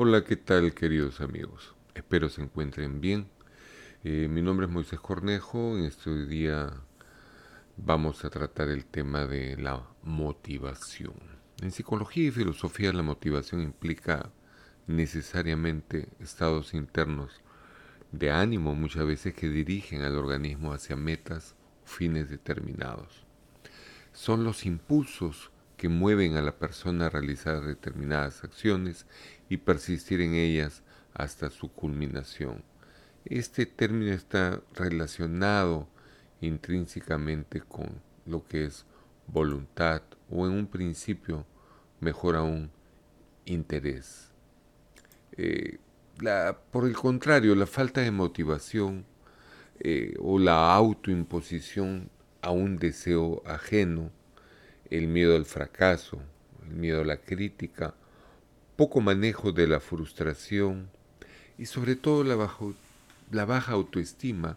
Hola, ¿qué tal queridos amigos? Espero se encuentren bien. Eh, mi nombre es Moisés Cornejo. En este día vamos a tratar el tema de la motivación. En psicología y filosofía la motivación implica necesariamente estados internos de ánimo muchas veces que dirigen al organismo hacia metas o fines determinados. Son los impulsos que mueven a la persona a realizar determinadas acciones y persistir en ellas hasta su culminación. Este término está relacionado intrínsecamente con lo que es voluntad o en un principio, mejor aún, interés. Eh, por el contrario, la falta de motivación eh, o la autoimposición a un deseo ajeno, el miedo al fracaso, el miedo a la crítica, poco manejo de la frustración y sobre todo la, baja autoestima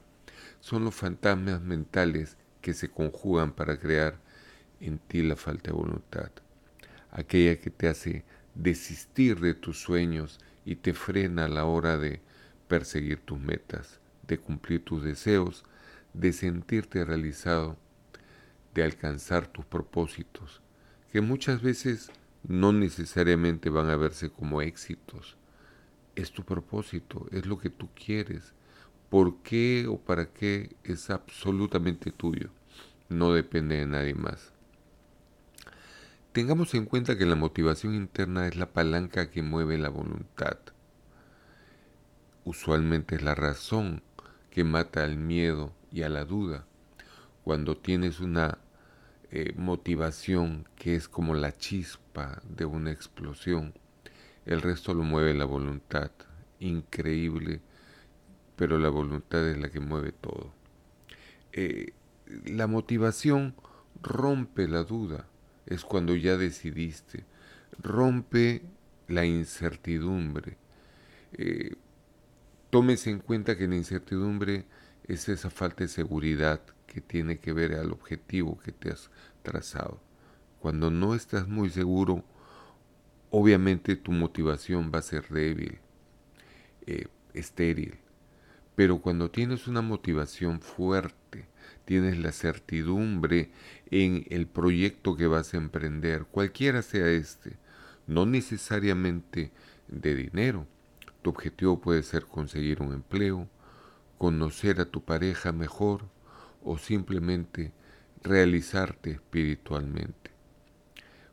son los fantasmas mentales que se conjugan para crear en ti la falta de voluntad, aquella que te hace desistir de tus sueños y te frena a la hora de perseguir tus metas, de cumplir tus deseos, de sentirte realizado, de alcanzar tus propósitos, que muchas veces no necesariamente van a verse como éxitos. Es tu propósito, es lo que tú quieres. ¿Por qué o para qué es absolutamente tuyo? No depende de nadie más. Tengamos en cuenta que la motivación interna es la palanca que mueve la voluntad. Usualmente es la razón que mata al miedo y a la duda. Cuando tienes una eh, motivación que es como la chispa de una explosión. El resto lo mueve la voluntad. Increíble, pero la voluntad es la que mueve todo. Eh, la motivación rompe la duda. Es cuando ya decidiste. Rompe la incertidumbre. Eh, tómese en cuenta que la incertidumbre es esa falta de seguridad que tiene que ver al objetivo que te has trazado. Cuando no estás muy seguro, obviamente tu motivación va a ser débil, eh, estéril. Pero cuando tienes una motivación fuerte, tienes la certidumbre en el proyecto que vas a emprender, cualquiera sea este, no necesariamente de dinero. Tu objetivo puede ser conseguir un empleo, conocer a tu pareja mejor, o simplemente realizarte espiritualmente.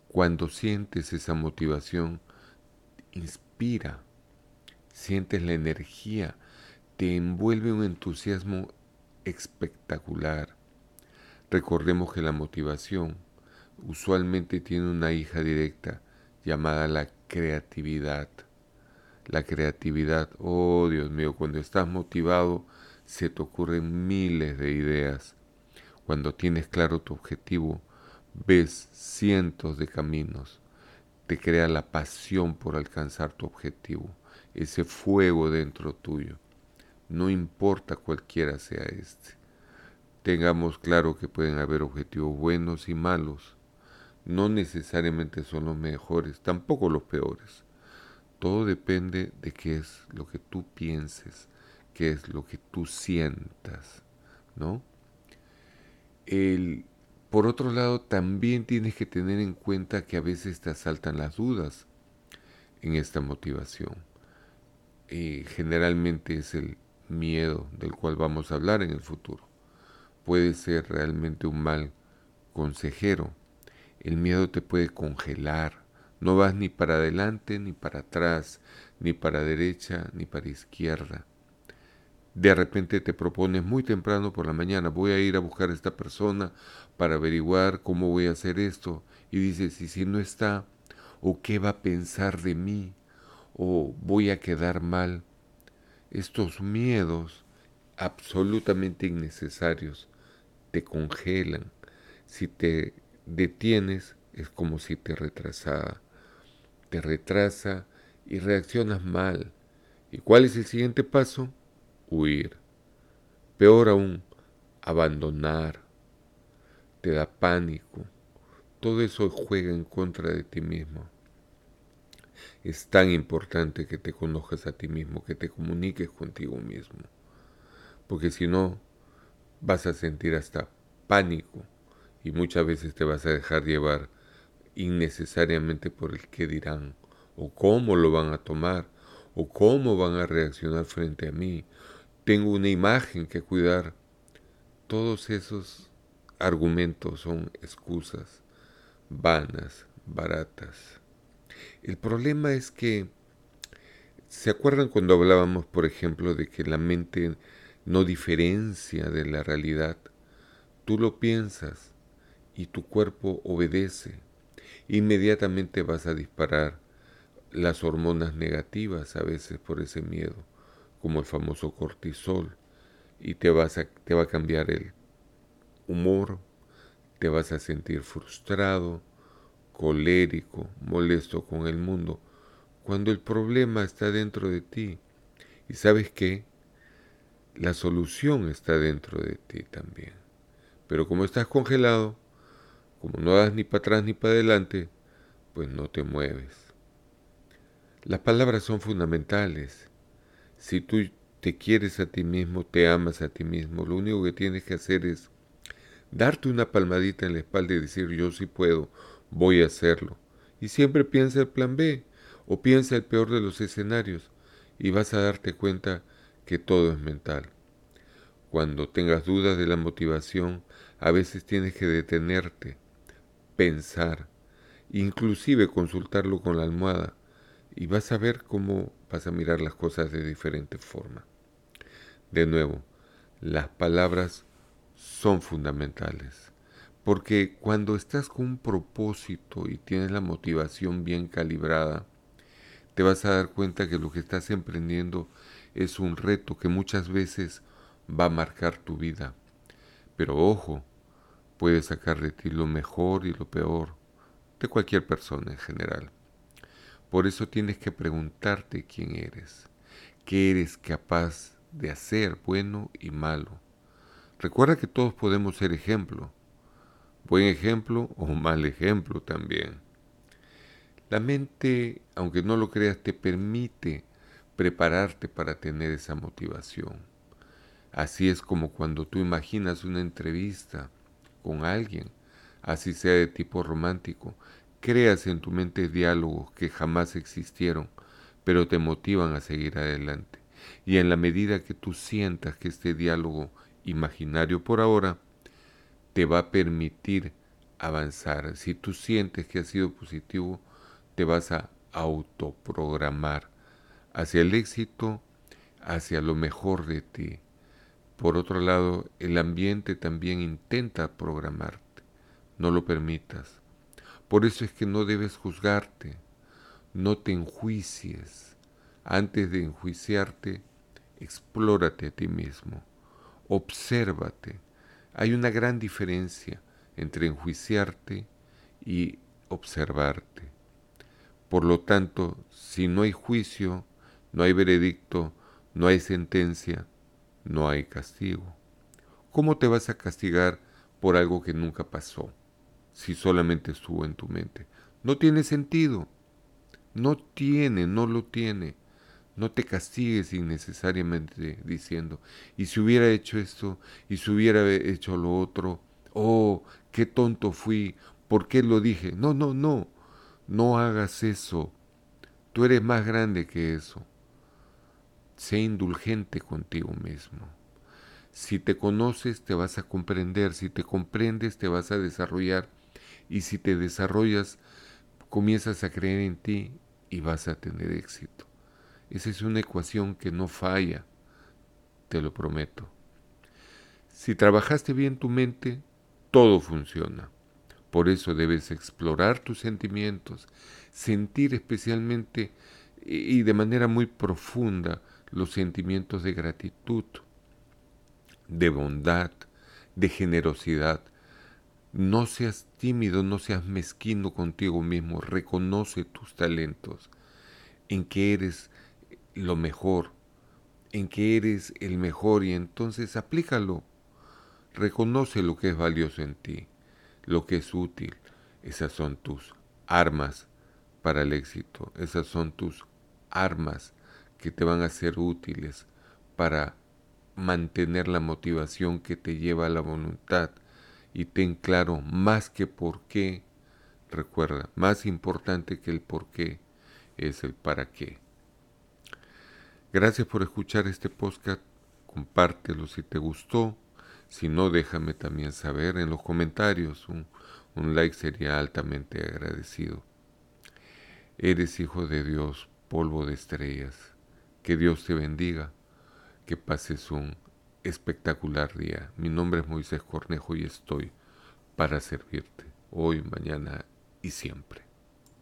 Cuando sientes esa motivación, inspira, sientes la energía, te envuelve un entusiasmo espectacular. Recordemos que la motivación usualmente tiene una hija directa llamada la creatividad. La creatividad, oh Dios mío, cuando estás motivado, se te ocurren miles de ideas. Cuando tienes claro tu objetivo, ves cientos de caminos. Te crea la pasión por alcanzar tu objetivo, ese fuego dentro tuyo. No importa cualquiera sea este. Tengamos claro que pueden haber objetivos buenos y malos. No necesariamente son los mejores, tampoco los peores. Todo depende de qué es lo que tú pienses, qué es lo que tú sientas, ¿no? El, por otro lado, también tienes que tener en cuenta que a veces te asaltan las dudas en esta motivación. y generalmente es el miedo del cual vamos a hablar en el futuro. Puede ser realmente un mal consejero. El miedo te puede congelar. No vas ni para adelante ni para atrás, ni para derecha ni para izquierda de repente te propones muy temprano por la mañana, voy a ir a buscar a esta persona para averiguar cómo voy a hacer esto, y dices, ¿y si no está? ¿O qué va a pensar de mí? ¿O voy a quedar mal? Estos miedos absolutamente innecesarios te congelan. Si te detienes es como si te retrasara. Te retrasa y reaccionas mal. ¿Y cuál es el siguiente paso? huir. Peor aún, abandonar. Te da pánico. Todo eso juega en contra de ti mismo. es tan importante que te conozcas a ti mismo, que te comuniques contigo mismo. Porque si no, vas a sentir hasta pánico y muchas veces te vas a dejar llevar innecesariamente por el qué dirán, o cómo lo van a tomar, o cómo van a reaccionar frente a mí. Tengo una imagen que cuidar. Todos esos argumentos son excusas vanas, baratas. El problema es que, ¿se acuerdan cuando hablábamos, por ejemplo, de que la mente no diferencia de la realidad? Tú lo piensas y tu cuerpo obedece. Inmediatamente vas a disparar las hormonas negativas a veces por ese miedo, como el famoso cortisol, y te, vas a, te va a cambiar el humor, te vas a sentir frustrado, colérico, molesto con el mundo, cuando el problema está dentro de ti. Y sabes qué? La solución está dentro de ti también. Pero como estás congelado, como no das ni para atrás ni para adelante, pues no te mueves. Las palabras son fundamentales. Si tú te quieres a ti mismo, te amas a ti mismo, lo único que tienes que hacer es darte una palmadita en la espalda y decir yo sí puedo, voy a hacerlo. Y siempre piensa el plan B o piensa el peor de los escenarios y vas a darte cuenta que todo es mental. Cuando tengas dudas de la motivación, a veces tienes que detenerte, pensar, inclusive consultarlo con la almohada y vas a ver cómo vas a mirar las cosas de diferente forma. De nuevo, las palabras son fundamentales. Porque cuando estás con un propósito y tienes la motivación bien calibrada, te vas a dar cuenta que lo que estás emprendiendo es un reto que muchas veces va a marcar tu vida. Pero ojo, puedes sacar de ti lo mejor y lo peor de cualquier persona en general. Por eso tienes que preguntarte quién eres, qué eres capaz de hacer, bueno y malo. Recuerda que todos podemos ser ejemplo buen ejemplo o mal ejemplo también. La mente, aunque no lo creas, te permite prepararte para tener esa motivación. Así es como cuando tú imaginas una entrevista con alguien, así sea de tipo romántico, creas en tu mente diálogos que jamás existieron, pero te motivan a seguir adelante. Y en la medida que tú sientas que este diálogo imaginario por ahora te va a permitir avanzar. Si tú sientes que ha sido positivo, te vas a autoprogramar hacia el éxito, hacia lo mejor de ti. Por otro lado, el ambiente también intenta programarte. No lo permitas. Por eso es que no debes juzgarte. No te enjuicies. Antes de enjuiciarte, explórate a ti mismo. Obsérvate hay una gran diferencia entre enjuiciarte y observarte. Por lo tanto, si no hay juicio, no hay veredicto, no hay sentencia, no hay castigo. ¿Cómo te vas a castigar por algo que nunca pasó, si solamente estuvo en tu mente? No tiene sentido. No tiene, no lo tiene. No te castigues innecesariamente diciendo, y si hubiera hecho esto, y si hubiera hecho lo otro, oh, qué tonto fui, ¿por qué lo dije? No, no, no, no hagas eso. Tú eres más grande que eso. Sé indulgente contigo mismo. Si te conoces, te vas a comprender. Si te comprendes, te vas a desarrollar. Y si te desarrollas, comienzas a creer en ti y vas a tener éxito. Esa es una ecuación que no falla, te lo prometo. Si trabajaste bien tu mente, todo funciona. Por eso debes explorar tus sentimientos, sentir especialmente y de manera muy profunda los sentimientos de gratitud, de bondad, de generosidad. No seas tímido, no seas mezquino contigo mismo, reconoce tus talentos, en que eres lo mejor, en que eres el mejor y entonces aplícalo. Reconoce lo que es valioso en ti, lo que es útil. Esas son tus armas para el éxito. Esas son tus armas que te van a ser útiles para mantener la motivación que te lleva a la voluntad y ten claro más que por qué, recuerda, más importante que el por qué es el para qué. Gracias por escuchar este podcast, compártelo si te gustó, si no déjame también saber en los comentarios, un, un like sería altamente agradecido. Eres hijo de Dios, polvo de estrellas. Que Dios te bendiga, que pases un espectacular día. Mi nombre es Moisés Cornejo y estoy para servirte, hoy, mañana y siempre.